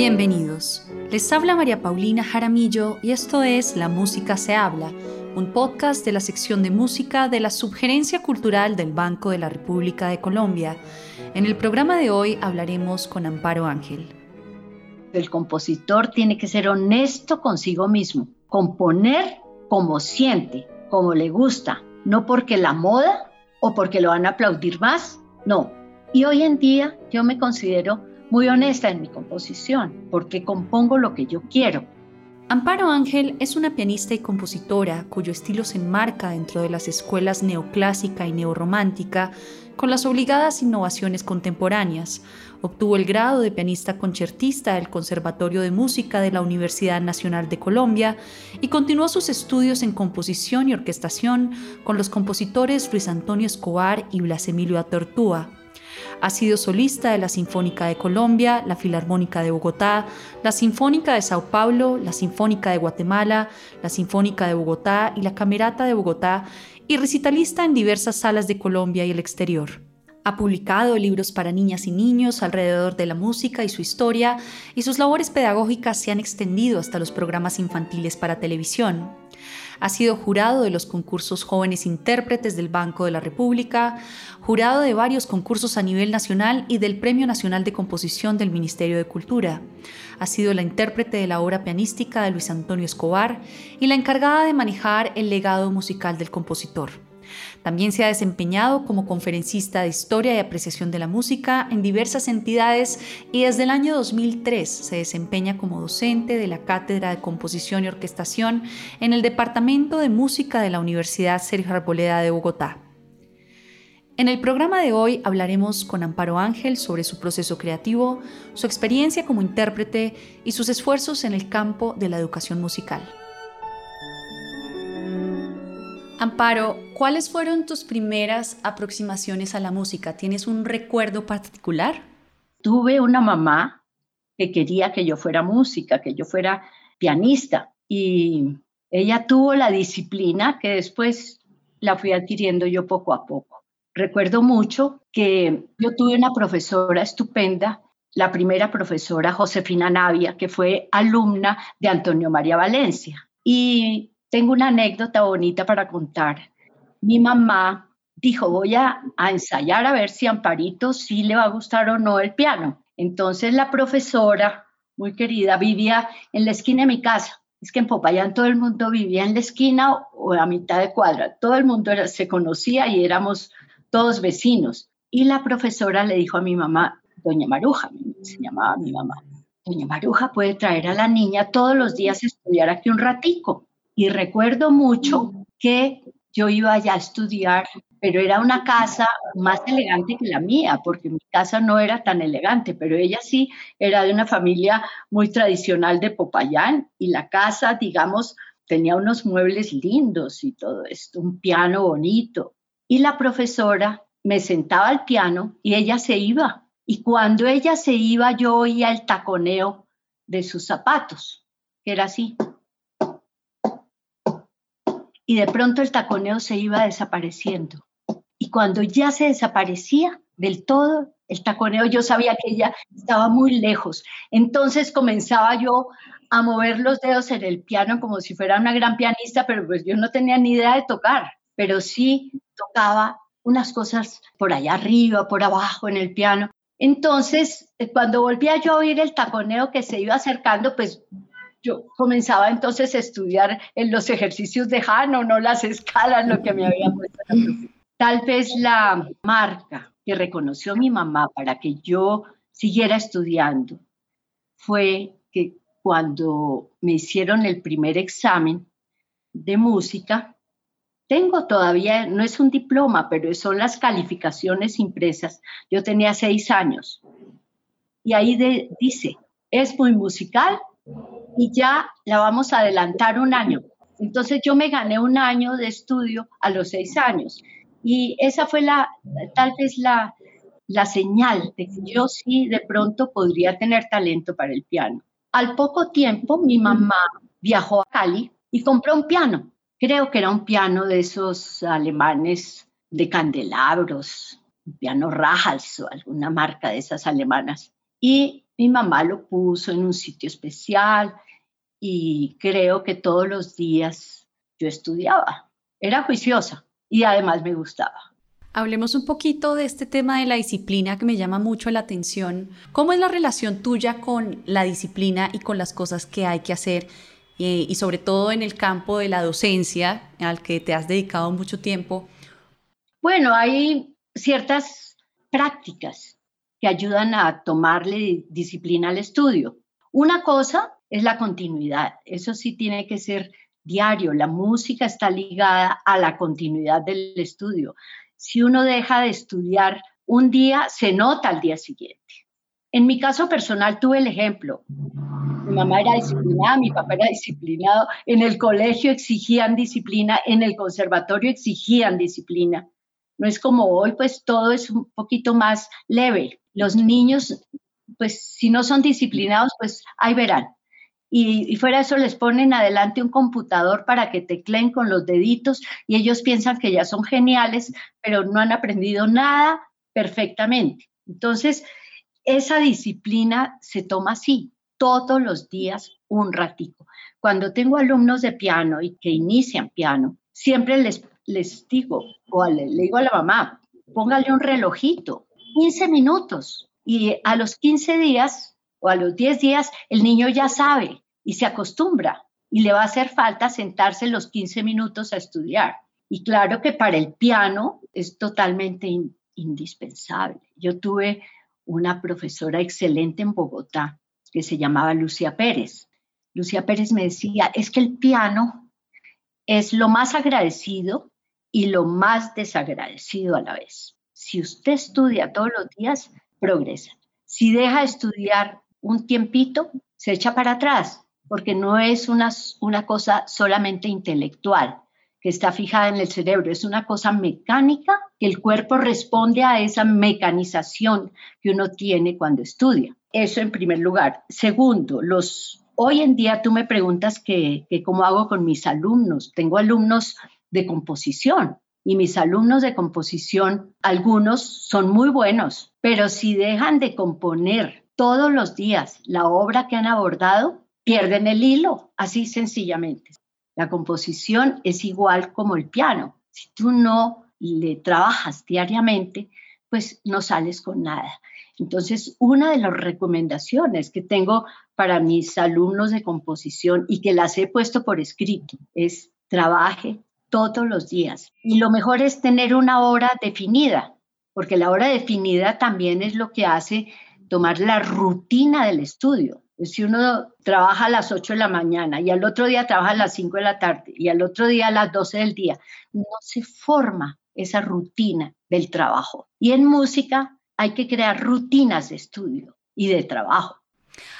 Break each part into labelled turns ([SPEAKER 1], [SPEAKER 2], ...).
[SPEAKER 1] Bienvenidos. Les habla María Paulina Jaramillo y esto es La Música se habla, un podcast de la sección de música de la Subgerencia Cultural del Banco de la República de Colombia. En el programa de hoy hablaremos con Amparo Ángel.
[SPEAKER 2] El compositor tiene que ser honesto consigo mismo, componer como siente, como le gusta, no porque la moda o porque lo van a aplaudir más, no. Y hoy en día yo me considero muy honesta en mi composición, porque compongo lo que yo quiero.
[SPEAKER 1] Amparo Ángel es una pianista y compositora cuyo estilo se enmarca dentro de las escuelas neoclásica y neorromántica con las obligadas innovaciones contemporáneas. Obtuvo el grado de pianista concertista del Conservatorio de Música de la Universidad Nacional de Colombia y continuó sus estudios en composición y orquestación con los compositores Luis Antonio Escobar y Blas Emilio Atortúa. Ha sido solista de la Sinfónica de Colombia, la Filarmónica de Bogotá, la Sinfónica de Sao Paulo, la Sinfónica de Guatemala, la Sinfónica de Bogotá y la Camerata de Bogotá y recitalista en diversas salas de Colombia y el exterior. Ha publicado libros para niñas y niños alrededor de la música y su historia, y sus labores pedagógicas se han extendido hasta los programas infantiles para televisión. Ha sido jurado de los concursos Jóvenes Intérpretes del Banco de la República, jurado de varios concursos a nivel nacional y del Premio Nacional de Composición del Ministerio de Cultura. Ha sido la intérprete de la obra pianística de Luis Antonio Escobar y la encargada de manejar el legado musical del compositor. También se ha desempeñado como conferencista de historia y apreciación de la música en diversas entidades y desde el año 2003 se desempeña como docente de la Cátedra de Composición y Orquestación en el Departamento de Música de la Universidad Sergio Arboleda de Bogotá. En el programa de hoy hablaremos con Amparo Ángel sobre su proceso creativo, su experiencia como intérprete y sus esfuerzos en el campo de la educación musical. Amparo, ¿cuáles fueron tus primeras aproximaciones a la música? ¿Tienes un recuerdo particular?
[SPEAKER 2] Tuve una mamá que quería que yo fuera música, que yo fuera pianista y ella tuvo la disciplina que después la fui adquiriendo yo poco a poco. Recuerdo mucho que yo tuve una profesora estupenda, la primera profesora Josefina Navia, que fue alumna de Antonio María Valencia. Y tengo una anécdota bonita para contar. Mi mamá dijo, voy a, ensayar a ver si Amparito sí le va a gustar o no el piano. Entonces la profesora, muy querida, vivía en la esquina de mi casa. Es que en Popayán todo el mundo vivía en la esquina o a mitad de cuadra. Todo el mundo se conocía y éramos todos vecinos. Y la profesora le dijo a mi mamá, doña Maruja, se llamaba mi mamá, doña Maruja puede traer a la niña todos los días a estudiar aquí un ratico. Y recuerdo mucho que yo iba allá a estudiar, pero era una casa más elegante que la mía, porque mi casa no era tan elegante, pero ella sí era de una familia muy tradicional de Popayán y la casa, digamos, tenía unos muebles lindos y todo esto, un piano bonito. Y la profesora me sentaba al piano y ella se iba. Y cuando ella se iba, yo oía el taconeo de sus zapatos, que era así y de pronto el taconeo se iba desapareciendo. Y cuando ya se desaparecía del todo, el taconeo yo sabía que ella estaba muy lejos. Entonces comenzaba yo a mover los dedos en el piano como si fuera una gran pianista, pero pues yo no tenía ni idea de tocar, pero sí tocaba unas cosas por allá arriba, por abajo en el piano. Entonces, eh, cuando volvía yo a oír el taconeo que se iba acercando, pues yo comenzaba entonces a estudiar en los ejercicios de Jano, no las escalas, lo que me había puesto Tal vez la marca que reconoció mi mamá para que yo siguiera estudiando fue que cuando me hicieron el primer examen de música, tengo todavía, no es un diploma, pero son las calificaciones impresas. Yo tenía seis años. Y ahí dice, es muy musical, y ya la vamos a adelantar un año. Entonces yo me gané un año de estudio a los seis años y esa fue la, tal vez la, la señal de que yo sí de pronto podría tener talento para el piano. Al poco tiempo mi mamá viajó a Cali y compró un piano. Creo que era un piano de esos alemanes de candelabros, un piano Rajals o alguna marca de esas alemanas. Y Mi mamá lo puso en un sitio especial y creo que todos los días yo estudiaba. Era juiciosa y además me gustaba.
[SPEAKER 1] Hablemos un poquito de este tema de la disciplina que me llama mucho la atención. ¿Cómo es la relación tuya con la disciplina y con las cosas que hay que hacer? Eh, y sobre todo en el campo de la docencia, al que te has dedicado mucho tiempo.
[SPEAKER 2] Bueno, hay ciertas prácticas que ayudan a tomarle disciplina al estudio. Una cosa es la continuidad. Eso sí tiene que ser diario. La música está ligada a la continuidad del estudio si uno deja de estudiar un día, se nota al día siguiente. En mi caso personal tuve el ejemplo. Mi mamá era disciplinada, mi papá era disciplinado, en el colegio exigían disciplina, en el conservatorio exigían disciplina. No es como hoy, pues todo es un poquito más leve. Los niños, pues si no son disciplinados, pues ahí verán y, fuera de eso les ponen adelante un computador para que tecleen con los deditos y ellos piensan que ya son geniales, pero no han aprendido nada perfectamente. Entonces, esa disciplina se toma así, todos los días un ratico. Cuando tengo alumnos de piano y que inician piano, siempre les, les digo, o le, le digo a la mamá, póngale un relojito, 15 minutos, y a los 15 días o a los 10 días, el niño ya sabe y se acostumbra y le va a hacer falta sentarse los 15 minutos a estudiar. Y claro que para el piano es totalmente indispensable. Yo tuve una profesora excelente en Bogotá que se llamaba Lucia Pérez. Lucia Pérez me decía, es que el piano es lo más agradecido y lo más desagradecido a la vez. Si usted estudia todos los días, progresa. Si deja de estudiar un tiempito, se echa para atrás, porque no es una, una cosa solamente intelectual que está fijada en el cerebro, es una cosa mecánica que el cuerpo responde a esa mecanización que uno tiene cuando estudia. Eso en primer lugar. Segundo, los, hoy en día tú me preguntas que, que cómo hago con mis alumnos. Tengo alumnos de composición y mis alumnos de composición, algunos son muy buenos, pero si dejan de componer todos los días la obra que han abordado, pierden el hilo, así sencillamente. La composición es igual como el piano. Si tú no le trabajas diariamente, pues no sales con nada. Entonces, una de las recomendaciones que tengo para mis alumnos de composición y que las he puesto por escrito es trabaje todos los días. Y lo mejor es tener una hora definida, porque la hora definida también es lo que hace tomar la rutina del estudio. Pues si uno trabaja a las 8 de la mañana y al otro día trabaja a las 5 de la tarde y al otro día a las 12 del día, no se forma esa rutina del trabajo. Y en música hay que crear rutinas de estudio y de trabajo.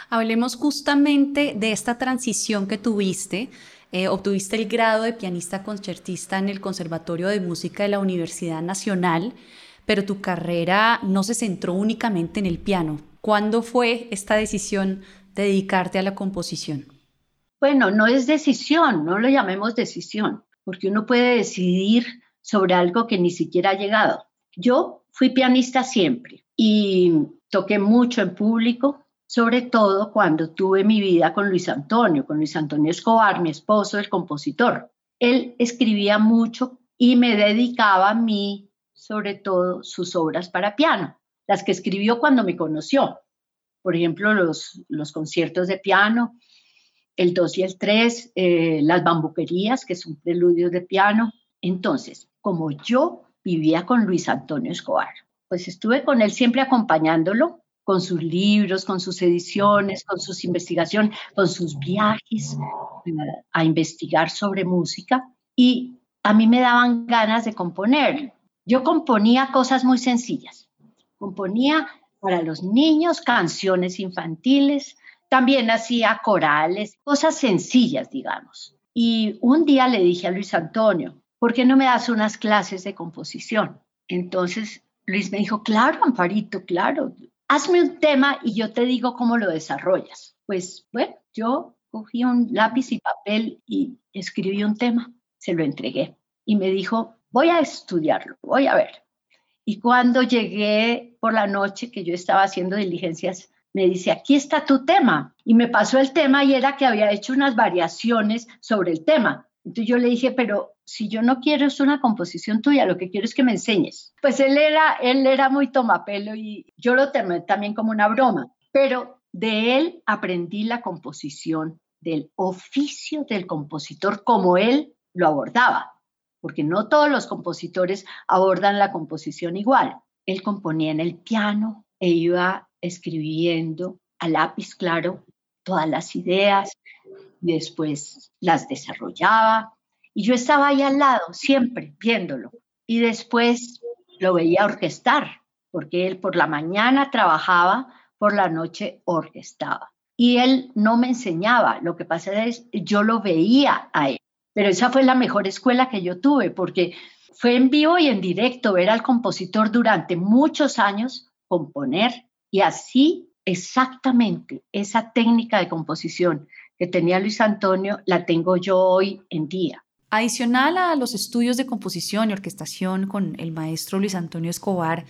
[SPEAKER 1] Hablemos justamente de esta transición que tuviste. Eh, obtuviste el grado de pianista concertista en el Conservatorio de Música de la Universidad Nacional pero tu carrera no se centró únicamente en el piano. ¿Cuándo fue esta decisión de dedicarte a la composición?
[SPEAKER 2] Bueno, no es decisión, no lo llamemos decisión, porque uno puede decidir sobre algo que ni siquiera ha llegado. Yo fui pianista siempre y toqué mucho en público, sobre todo cuando tuve mi vida con Luis Antonio, con Luis Antonio Escobar, mi esposo, el compositor. Él escribía mucho y me dedicaba a mí sobre todo sus obras para piano, las que escribió cuando me conoció. Por ejemplo, los, los conciertos de piano, el 2 y el 3, eh, las bambuquerías, que son preludios de piano. Entonces, como yo vivía con Luis Antonio Escobar, pues estuve con él siempre acompañándolo con sus libros, con sus ediciones, con sus investigaciones, con sus viajes eh, a investigar sobre música. Y a mí me daban ganas de componer. Yo componía cosas muy sencillas. Componía para los niños canciones infantiles, también hacía corales, cosas sencillas, digamos. Y un día le dije a Luis Antonio, ¿por qué no me das unas clases de composición? Entonces Luis me dijo, claro, Amparito, claro, hazme un tema y yo te digo cómo lo desarrollas. Pues bueno, yo cogí un lápiz y papel y escribí un tema, se lo entregué y me dijo, voy a estudiarlo, voy a ver. Y cuando llegué por la noche, que yo estaba haciendo diligencias me dice, aquí está tu tema. Y me pasó el tema y era que había hecho unas variaciones sobre el tema. Entonces yo le dije, pero si yo no quiero es una composición tuya, lo que quiero es que me enseñes. Pues él era, él era muy tomapelo y yo lo tomé también como una broma, pero de él aprendí la composición, del oficio del compositor como él lo abordaba, porque no todos los compositores abordan la composición igual. Él componía en el piano e iba escribiendo a lápiz claro todas las ideas y después las desarrollaba. Y yo estaba ahí al lado, siempre viéndolo. Y después lo veía orquestar, porque él por la mañana trabajaba, por la noche orquestaba. Y él no me enseñaba, lo que pasa es yo lo veía a él. Pero esa fue la mejor escuela que yo tuve, porque fue en vivo y en directo ver al compositor durante muchos años componer y así exactamente esa técnica de composición que tenía Luis Antonio la tengo yo hoy en día.
[SPEAKER 1] Adicional a los estudios de composición y orquestación con el maestro Luis Antonio Escobar,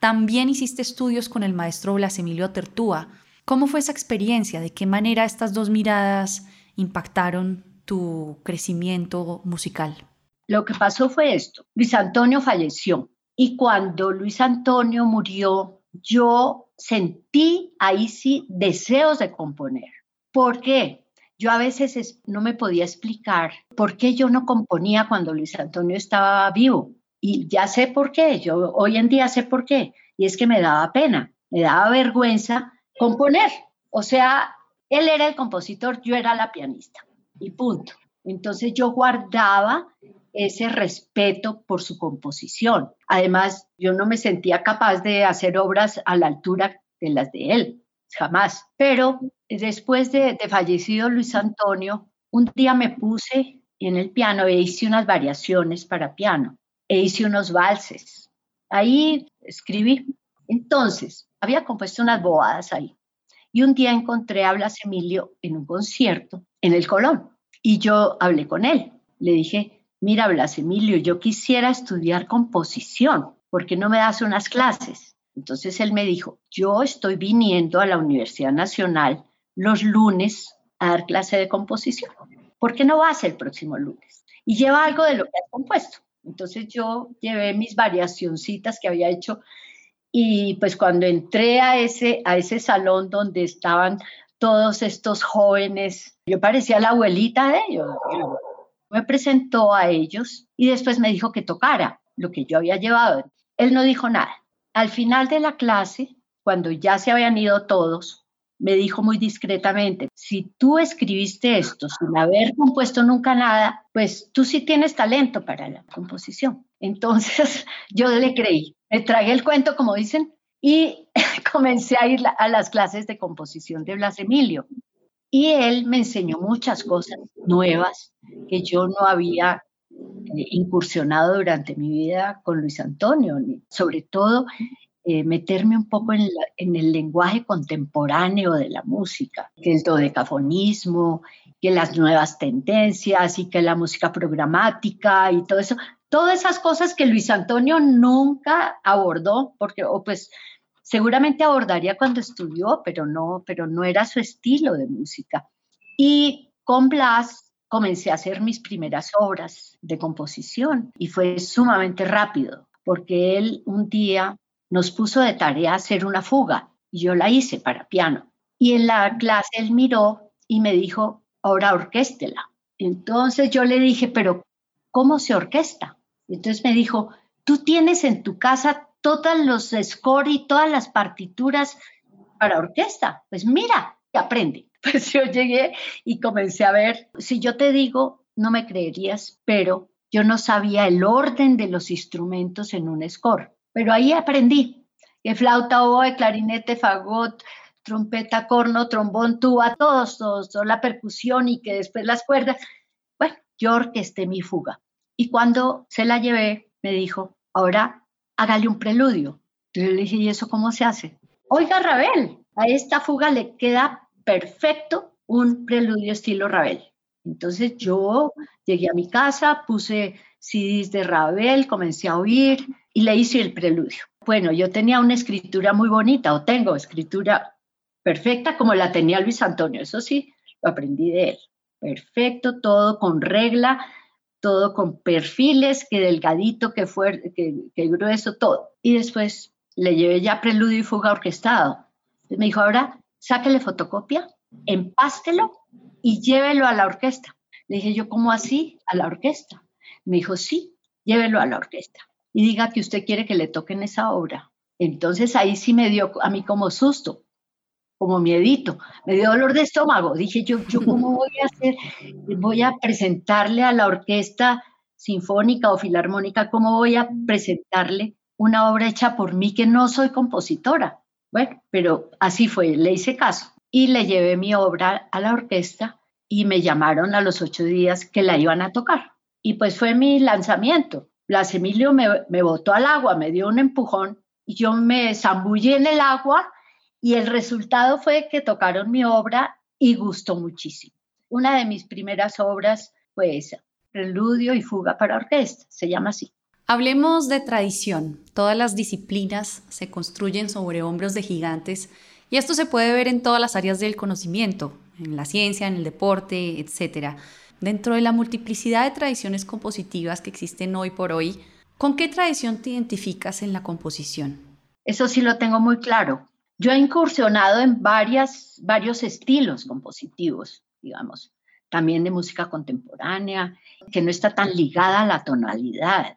[SPEAKER 1] también hiciste estudios con el maestro Blas Emilio Tertúa. ¿Cómo fue esa experiencia? ¿De qué manera estas dos miradas impactaron tu crecimiento musical?
[SPEAKER 2] Lo que pasó fue esto. Luis Antonio falleció y cuando Luis Antonio murió, yo sentí ahí sí deseos de componer. ¿Por qué? Yo a veces no me podía explicar por qué yo no componía cuando Luis Antonio estaba vivo. Y ya sé por qué, yo hoy en día sé por qué. Y es que me daba pena, me daba vergüenza componer. O sea, él era el compositor, yo era la pianista. Y punto. Entonces yo guardaba ese respeto por su composición. Además, yo no me sentía capaz de hacer obras a la altura de las de él, jamás. Pero después de, fallecido Luis Antonio, un día me puse en el piano e hice unas variaciones para piano e hice unos valses. Ahí escribí. Entonces, había compuesto unas bobadas ahí. Y un día encontré a Blas Emilio en un concierto en el Colón. Y yo hablé con él. Le dije, mira, Blas Emilio, yo quisiera estudiar composición, ¿por qué no me das unas clases? Entonces él me dijo, yo estoy viniendo a la Universidad Nacional los lunes a dar clase de composición. ¿Por qué no vas el próximo lunes? Y lleva algo de lo que has compuesto. Entonces yo llevé mis variacioncitas que había hecho y pues cuando entré a ese, a ese salón donde estaban todos estos jóvenes, yo parecía la abuelita de ellos me presentó a ellos y después me dijo que tocara lo que yo había llevado. Él no dijo nada. Al final de la clase, cuando ya se habían ido todos, me dijo muy discretamente, si tú escribiste esto sin haber compuesto nunca nada, pues tú sí tienes talento para la composición. Entonces yo le creí, me tragué el cuento, como dicen, y comencé a ir a las clases de composición de Blas Emilio. Y él me enseñó muchas cosas nuevas que yo no había eh, incursionado durante mi vida con Luis Antonio, sobre todo eh, meterme un poco en, el lenguaje contemporáneo de la música, que el dodecafonismo, que las nuevas tendencias y que la música programática y todo eso, todas esas cosas que Luis Antonio nunca abordó, porque, o pues seguramente abordaría cuando estudió, pero no, pero no era su estilo de música. Y con Blas comencé a hacer mis primeras obras de composición y fue sumamente rápido, porque él un día nos puso de tarea hacer una fuga y yo la hice para piano. Y en la clase él miró y me dijo, ahora orquéstela. Entonces yo le dije, pero ¿cómo se orquesta? Entonces me dijo, tú tienes en tu casa todos los score y todas las partituras para orquesta. Pues mira, aprende. Pues yo llegué y comencé a ver, si yo te digo, no me creerías, pero yo no sabía el orden de los instrumentos en un score. Pero ahí aprendí que flauta, oboe, clarinete, fagot, trompeta, corno, trombón, tuba, todos, todos, toda la percusión y que después las cuerdas. Bueno, yo orquesté mi fuga. Y cuando se la llevé, me dijo, ahora hágale un preludio. Entonces le dije, ¿y eso cómo se hace? Oiga, Ravel, a esta fuga le queda perfecto un preludio estilo Ravel. Entonces yo llegué a mi casa, puse CDs de Ravel, comencé a oír y le hice el preludio. Bueno, yo tenía una escritura muy bonita, o tengo escritura perfecta como la tenía Luis Antonio, eso sí, lo aprendí de él. Perfecto, todo con regla, todo con perfiles, que delgadito, que fuerte, que, grueso, todo. Y después le llevé ya preludio y fuga orquestado. me dijo, ahora sáquele fotocopia, empástelo y llévelo a la orquesta. Le dije yo, ¿cómo así? ¿A la orquesta? Me dijo, sí, llévelo a la orquesta y diga que usted quiere que le toquen esa obra. Entonces ahí sí me dio a mí como susto, como miedito, me dio dolor de estómago. Dije yo, yo cómo voy a hacer, voy a presentarle a la orquesta sinfónica o filarmónica, cómo voy a presentarle una obra hecha por mí que no soy compositora. Bueno, pero así fue, le hice caso y le llevé mi obra a la orquesta y me llamaron a los ocho días que la iban a tocar. Y pues fue mi lanzamiento. Blas Emilio me, me botó al agua, me dio un empujón y yo me zambullí en el agua y el resultado fue que tocaron mi obra y gustó muchísimo. Una de mis primeras obras fue esa, Preludio y Fuga para Orquesta, se llama así.
[SPEAKER 1] Hablemos de tradición. Todas las disciplinas se construyen sobre hombros de gigantes y esto se puede ver en todas las áreas del conocimiento, en la ciencia, en el deporte, etc. Dentro de la multiplicidad de tradiciones compositivas que existen hoy por hoy, ¿con qué tradición te identificas en la composición?
[SPEAKER 2] Eso sí lo tengo muy claro. Yo he incursionado en varias, varios estilos compositivos, digamos, también de música contemporánea, que no está tan ligada a la tonalidad.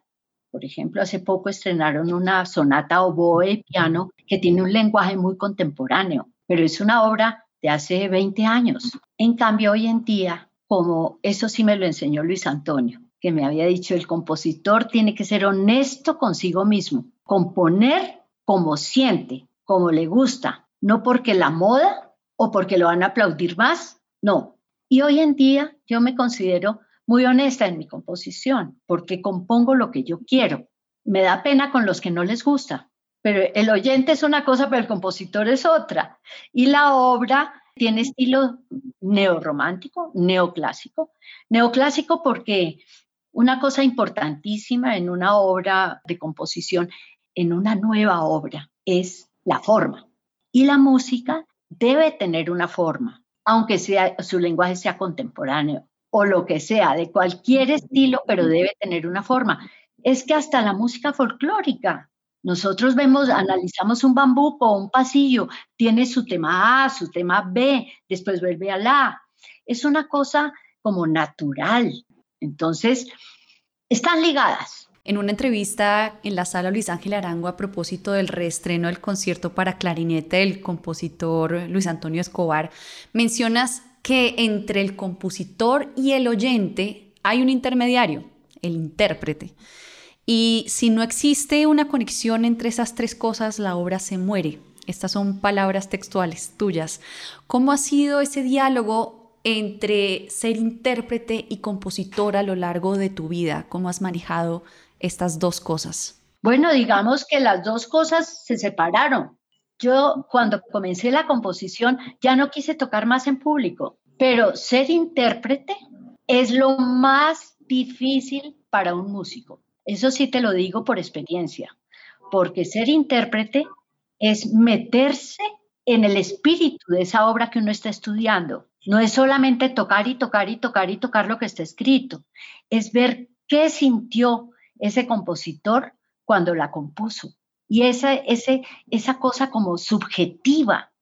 [SPEAKER 2] Por ejemplo, hace poco estrenaron una sonata oboe piano que tiene un lenguaje muy contemporáneo, pero es una obra de hace 20 años. En cambio, hoy en día, como eso sí me lo enseñó Luis Antonio, que me había dicho, el compositor tiene que ser honesto consigo mismo, componer como siente, como le gusta, no porque la moda o porque lo van a aplaudir más, no. Y hoy en día yo me considero muy honesta en mi composición, porque compongo lo que yo quiero. Me da pena con los que no les gusta, pero el oyente es una cosa, pero el compositor es otra. Y la obra tiene estilo neorromántico, neoclásico. Neoclásico porque una cosa importantísima en una obra de composición, en una nueva obra, es la forma. Y la música debe tener una forma, aunque sea, su lenguaje sea contemporáneo o lo que sea, de cualquier estilo, pero debe tener una forma. Es que hasta la música folclórica, nosotros vemos, analizamos un bambuco o un pasillo, tiene su tema A, su tema B, después vuelve a la. Es una cosa como natural. Entonces, están ligadas.
[SPEAKER 1] En una entrevista en la sala Luis Ángel Arango a propósito del reestreno del concierto para clarinete del compositor Luis Antonio Escobar, mencionas que entre el compositor y el oyente hay un intermediario, el intérprete. Y si no existe una conexión entre esas tres cosas, la obra se muere. Estas son palabras textuales tuyas. ¿Cómo ha sido ese diálogo entre ser intérprete y compositor a lo largo de tu vida? ¿Cómo has manejado estas dos cosas?
[SPEAKER 2] Bueno, digamos que las dos cosas se separaron. Yo cuando comencé la composición ya no quise tocar más en público, pero ser intérprete es lo más difícil para un músico. Eso sí te lo digo por experiencia, porque ser intérprete es meterse en el espíritu de esa obra que uno está estudiando. No es solamente tocar y tocar y tocar y tocar lo que está escrito, es ver qué sintió ese compositor cuando la compuso. Y esa, ese, esa cosa como subjetiva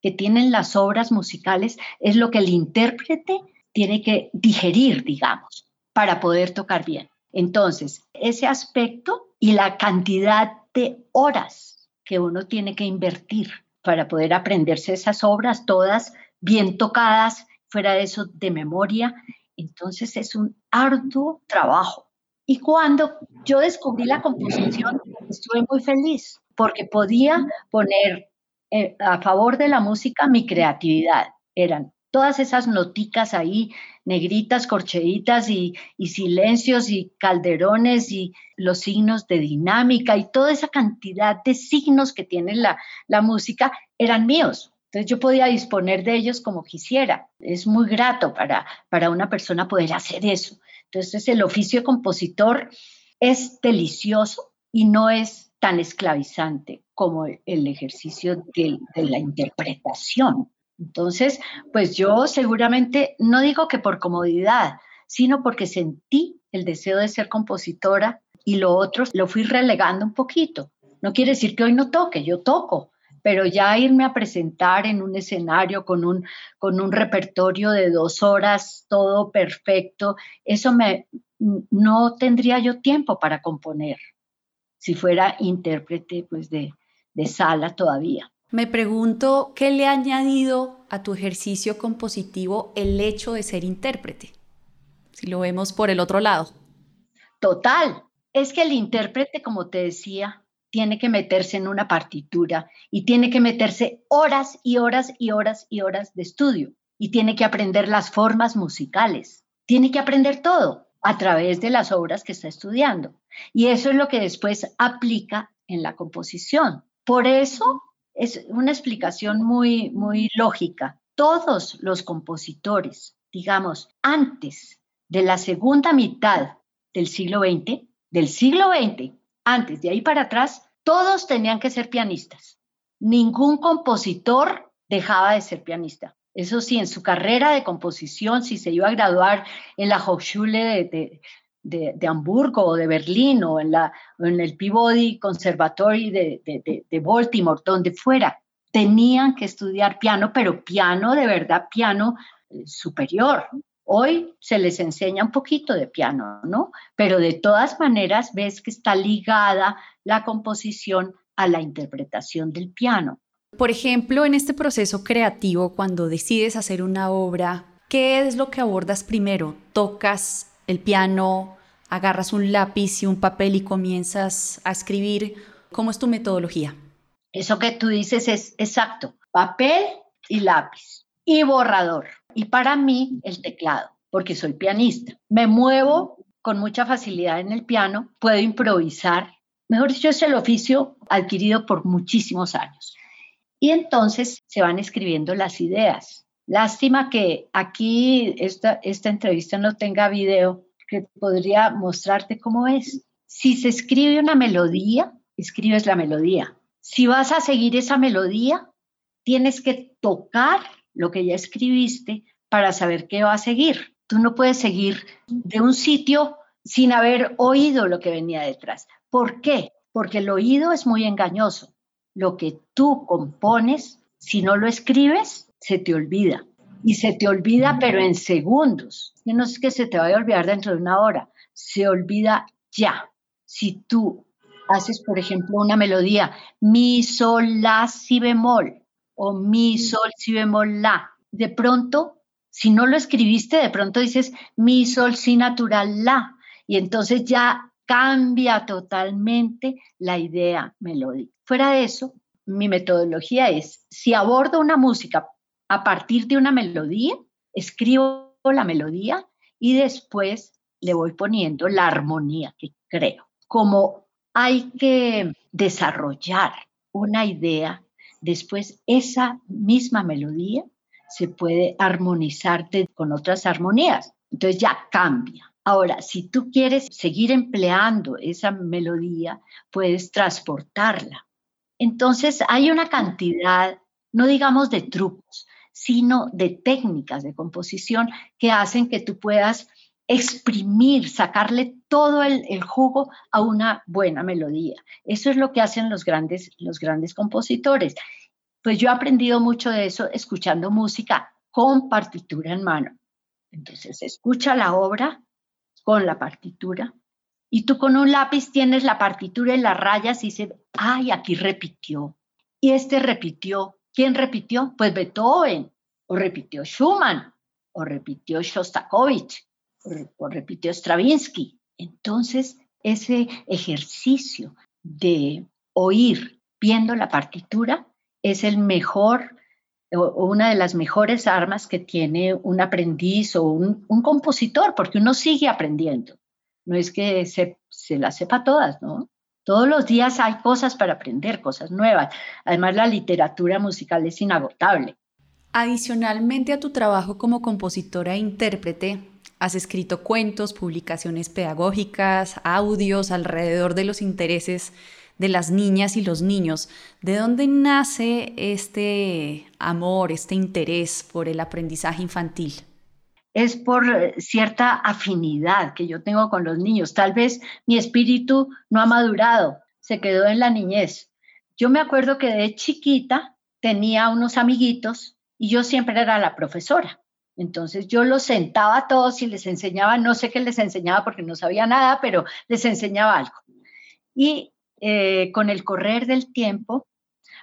[SPEAKER 2] que tienen las obras musicales es lo que el intérprete tiene que digerir, digamos, para poder tocar bien. Entonces, ese aspecto y la cantidad de horas que uno tiene que invertir para poder aprenderse esas obras todas bien tocadas, fuera de eso de memoria, entonces es un arduo trabajo. Y cuando yo descubrí la composición, estuve muy feliz porque podía poner eh, a favor de la música mi creatividad. Eran todas esas noticas ahí, negritas, corcheditas y, silencios y calderones y los signos de dinámica y toda esa cantidad de signos que tiene la, música eran míos. Entonces yo podía disponer de ellos como quisiera. Es muy grato para, para una persona poder hacer eso. Entonces el oficio compositor es delicioso y no es tan esclavizante como el ejercicio de, la interpretación. Entonces, pues yo seguramente, no digo que por comodidad, sino porque sentí el deseo de ser compositora y lo otro lo fui relegando un poquito. No quiere decir que hoy no toque, yo toco, pero ya irme a presentar en un escenario con un, con un repertorio de dos horas, todo perfecto, eso me, no tendría yo tiempo para componer si fuera intérprete pues de, de sala todavía.
[SPEAKER 1] Me pregunto, ¿qué le ha añadido a tu ejercicio compositivo el hecho de ser intérprete? Si lo vemos por el otro lado.
[SPEAKER 2] Total. Es que el intérprete, como te decía, tiene que meterse en una partitura y tiene que meterse horas y horas y horas y horas de estudio y tiene que aprender las formas musicales. Tiene que aprender todo a través de las obras que está estudiando. Y eso es lo que después aplica en la composición. Por eso es una explicación muy, muy lógica. Todos los compositores, digamos, antes de la segunda mitad del siglo XX, del siglo XX, antes de ahí para atrás, todos tenían que ser pianistas. Ningún compositor dejaba de ser pianista. Eso sí, en su carrera de composición, si se iba a graduar en la Hochschule de, de, Hamburgo o de Berlín o en, la, en el Peabody Conservatory de, de Baltimore, donde fuera, tenían que estudiar piano, pero piano de verdad, piano eh, superior. Hoy se les enseña un poquito de piano, ¿no? Pero de todas maneras ves que está ligada la composición a la interpretación del piano.
[SPEAKER 1] Por ejemplo, en este proceso creativo, cuando decides hacer una obra, ¿qué es lo que abordas primero? ¿Tocas el piano, agarras un lápiz y un papel y comienzas a escribir? ¿Cómo es tu metodología?
[SPEAKER 2] Eso que tú dices es exacto, papel y lápiz y borrador. Y para mí el teclado, porque soy pianista. Me muevo con mucha facilidad en el piano, puedo improvisar. Mejor dicho, es el oficio adquirido por muchísimos años. Y entonces se van escribiendo las ideas. Lástima que aquí esta, esta entrevista no tenga video que podría mostrarte cómo es. Si se escribe una melodía, escribes la melodía. Si vas a seguir esa melodía, tienes que tocar lo que ya escribiste para saber qué va a seguir. Tú no puedes seguir de un sitio sin haber oído lo que venía detrás. ¿Por qué? Porque el oído es muy engañoso lo que tú compones, si no lo escribes, se te olvida. Y se te olvida, pero en segundos. No es que se te vaya a olvidar dentro de una hora, se olvida ya. Si tú haces, por ejemplo, una melodía, mi, sol, la, si bemol, o mi, sol, si bemol, la, de pronto, si no lo escribiste, de pronto dices mi, sol, si natural, la. Y entonces ya cambia totalmente la idea melódica. Fuera de eso, mi metodología es, si abordo una música a partir de una melodía, escribo la melodía y después le voy poniendo la armonía que creo. Como hay que desarrollar una idea, después esa misma melodía se puede armonizar con otras armonías. Entonces ya cambia. Ahora, si tú quieres seguir empleando esa melodía, puedes transportarla. Entonces, hay una cantidad, no digamos de trucos, sino de técnicas de composición que hacen que tú puedas exprimir, sacarle todo el, jugo a una buena melodía. Eso es lo que hacen los grandes, los grandes compositores. Pues yo he aprendido mucho de eso escuchando música con partitura en mano. Entonces, escucha la obra con la partitura y tú con un lápiz tienes la partitura y las rayas y dices, ay, aquí repitió. Y este repitió. ¿Quién repitió? Pues Beethoven, o repitió Schumann, o repitió Shostakovich, o, repitió Stravinsky. Entonces, ese ejercicio de oír viendo la partitura es el mejor o una de las mejores armas que tiene un aprendiz o un, compositor, porque uno sigue aprendiendo. No es que se, se las sepa todas, ¿no? Todos los días hay cosas para aprender, cosas nuevas. Además, la literatura musical es inagotable.
[SPEAKER 1] Adicionalmente a tu trabajo como compositora e intérprete, has escrito cuentos, publicaciones pedagógicas, audios alrededor de los intereses de las niñas y los niños. ¿De dónde nace este amor, este interés por el aprendizaje infantil?
[SPEAKER 2] Es por eh, cierta afinidad que yo tengo con los niños. Tal vez mi espíritu no ha madurado, se quedó en la niñez. Yo me acuerdo que de chiquita tenía unos amiguitos y yo siempre era la profesora. Entonces yo los sentaba a todos y les enseñaba, no sé qué les enseñaba porque no sabía nada, pero les enseñaba algo. Y eh, con el correr del tiempo,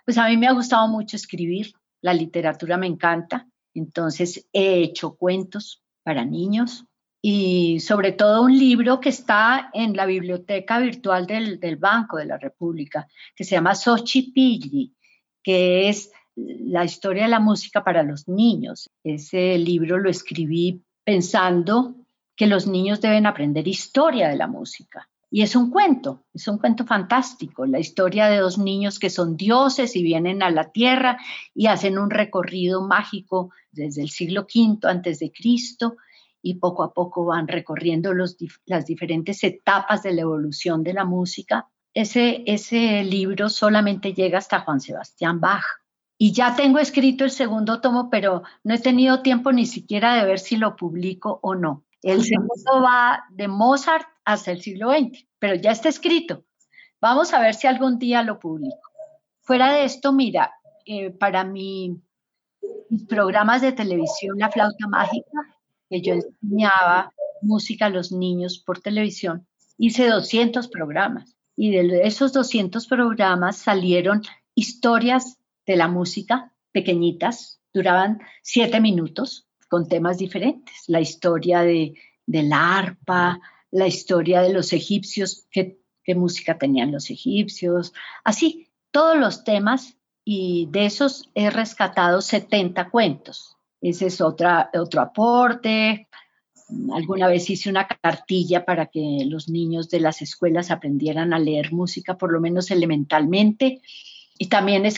[SPEAKER 2] pues a mí me ha gustado mucho escribir, la literatura me encanta, entonces he hecho cuentos para niños y sobre todo un libro que está en la biblioteca virtual del, del Banco de la República, que se llama Xochipilli, que es la historia de la música para los niños. Ese libro lo escribí pensando que los niños deben aprender historia de la música. Y es un cuento, es un cuento fantástico, la historia de dos niños que son dioses y vienen a la tierra y hacen un recorrido mágico desde el siglo V antes de Cristo y poco a poco van recorriendo las diferentes etapas de la evolución de la música. Ese, ese libro solamente llega hasta Juan Sebastián Bach y ya tengo escrito el segundo tomo, pero no he tenido tiempo ni siquiera de ver si lo publico o no. El segundo va de Mozart hasta el siglo XX, pero ya está escrito. Vamos a ver si algún día lo publico. Fuera de esto, mira, eh, para mi, mis programas de televisión, La Flauta Mágica, que yo enseñaba música a los niños por televisión, hice 200 programas. Y de esos 200 programas salieron historias de la música, pequeñitas, duraban siete minutos con temas diferentes. La historia de, la arpa, la historia de los egipcios, qué, música tenían los egipcios, así, todos los temas y de esos he rescatado 70 cuentos. Ese es otra, otro aporte. Alguna vez hice una cartilla para que los niños de las escuelas aprendieran a leer música, por lo menos elementalmente. Y también he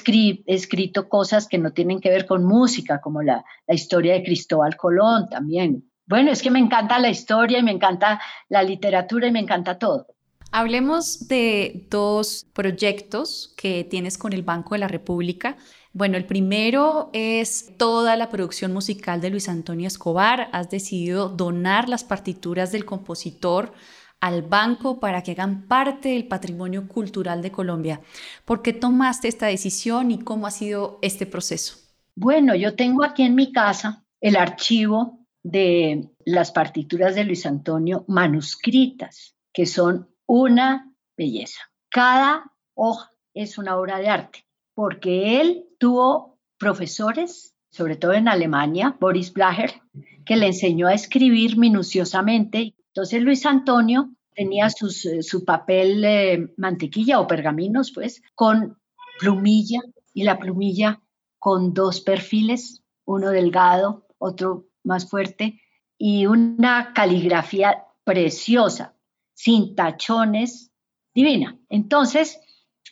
[SPEAKER 2] escrito cosas que no tienen que ver con música, como la, la historia de Cristóbal Colón también. Bueno, es que me encanta la historia y me encanta la literatura y me encanta todo.
[SPEAKER 1] Hablemos de dos proyectos que tienes con el Banco de la República. Bueno, el primero es toda la producción musical de Luis Antonio Escobar. Has decidido donar las partituras del compositor al banco para que hagan parte del patrimonio cultural de Colombia. ¿Por qué tomaste esta decisión y cómo ha sido este proceso?
[SPEAKER 2] Bueno, yo tengo aquí en mi casa el archivo de las partituras de Luis Antonio manuscritas, que son una belleza. Cada hoja es una obra de arte, porque él tuvo profesores, sobre todo en Alemania, Boris Blacher, que le enseñó a escribir minuciosamente entonces Luis Antonio tenía eh, su papel eh, mantequilla o pergaminos, pues, con plumilla y la plumilla con dos perfiles, uno delgado, otro más fuerte, y una caligrafía preciosa, sin tachones, divina. Entonces,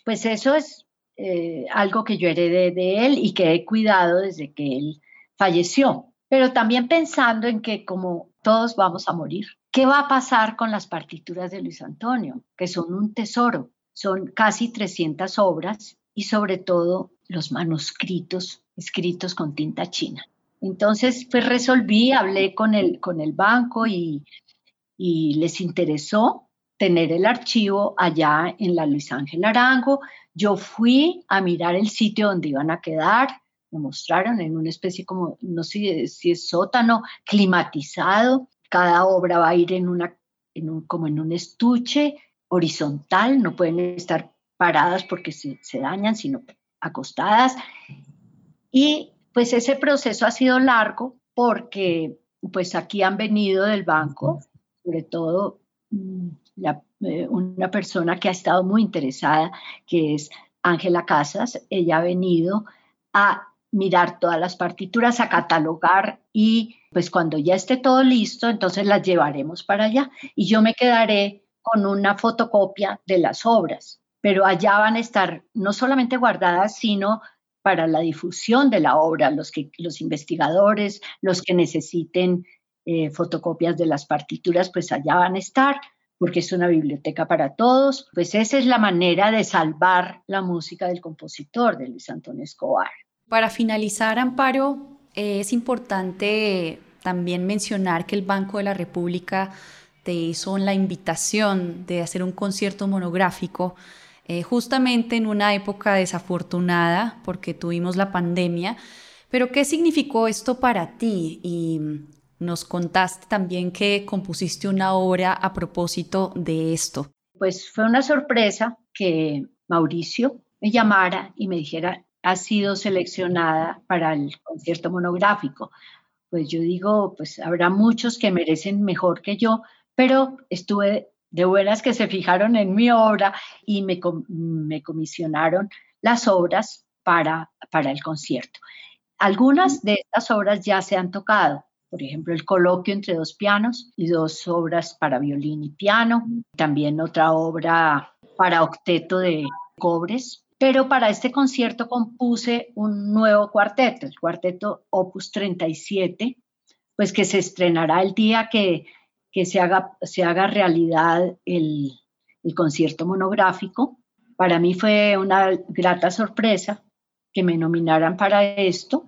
[SPEAKER 2] pues eso es eh, algo que yo heredé de él y que he cuidado desde que él falleció, pero también pensando en que como todos vamos a morir, ¿Qué va a pasar con las partituras de Luis Antonio? Que son un tesoro, son casi 300 obras y sobre todo los manuscritos escritos con tinta china. Entonces, pues resolví, hablé con el, con el banco y, y les interesó tener el archivo allá en la Luis Ángel Arango. Yo fui a mirar el sitio donde iban a quedar, me mostraron en una especie como, no sé si es sótano, climatizado, cada obra va a ir en una, en un, como en un estuche horizontal, no pueden estar paradas porque se, se dañan, sino acostadas. Y pues ese proceso ha sido largo porque pues aquí han venido del banco, sobre todo mm, eh, una persona que ha estado muy interesada, que es Ángela Casas. Ella ha venido a mirar todas las partituras, a catalogar y pues cuando ya esté todo listo, entonces las llevaremos para allá y yo me quedaré con una fotocopia de las obras, pero allá van a estar no solamente guardadas, sino para la difusión de la obra, los, que, los investigadores, los que necesiten eh, fotocopias de las partituras, pues allá van a estar porque es una biblioteca para todos. Pues esa es la manera de salvar la música del compositor, de Luis Antonio Escobar.
[SPEAKER 1] Para finalizar, Amparo, es importante también mencionar que el Banco de la República te hizo la invitación de hacer un concierto monográfico eh, justamente en una época desafortunada porque tuvimos la pandemia. Pero ¿qué significó esto para ti? Y nos contaste también que compusiste una obra a propósito de esto.
[SPEAKER 2] Pues fue una sorpresa que Mauricio me llamara y me dijera, ha sido seleccionada para el concierto monográfico. Pues yo digo, pues habrá muchos que merecen mejor que yo, pero estuve de buenas que se fijaron en mi obra y me, me comisionaron las obras para, para el concierto. Algunas de estas obras ya se han tocado, por ejemplo, el coloquio entre dos pianos y dos obras para violín y piano, también otra obra para octeto de cobres. Pero para este concierto compuse un nuevo cuarteto, el cuarteto Opus 37, pues que se estrenará el día que, que se, haga, se haga realidad el, el concierto monográfico. Para mí fue una grata sorpresa que me nominaran para esto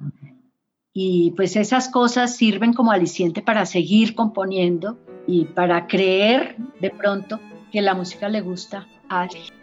[SPEAKER 2] y pues esas cosas sirven como aliciente para seguir componiendo y para creer de pronto que la música le gusta a alguien.